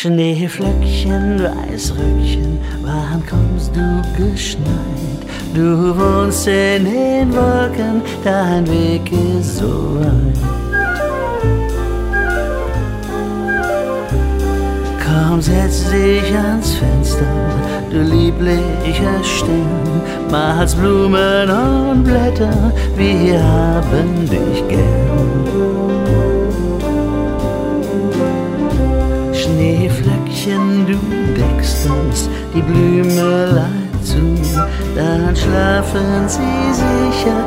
Schneeflöckchen, Weißröckchen, wann kommst du geschneit? Du wohnst in den Wolken, dein Weg ist so weit. Komm, setz dich ans Fenster, du lieblicher Stern, malst Blumen und Blätter, wir haben dich gern. Schneeflöckchen, du deckst uns die Blümelein zu, dann schlafen sie sicher.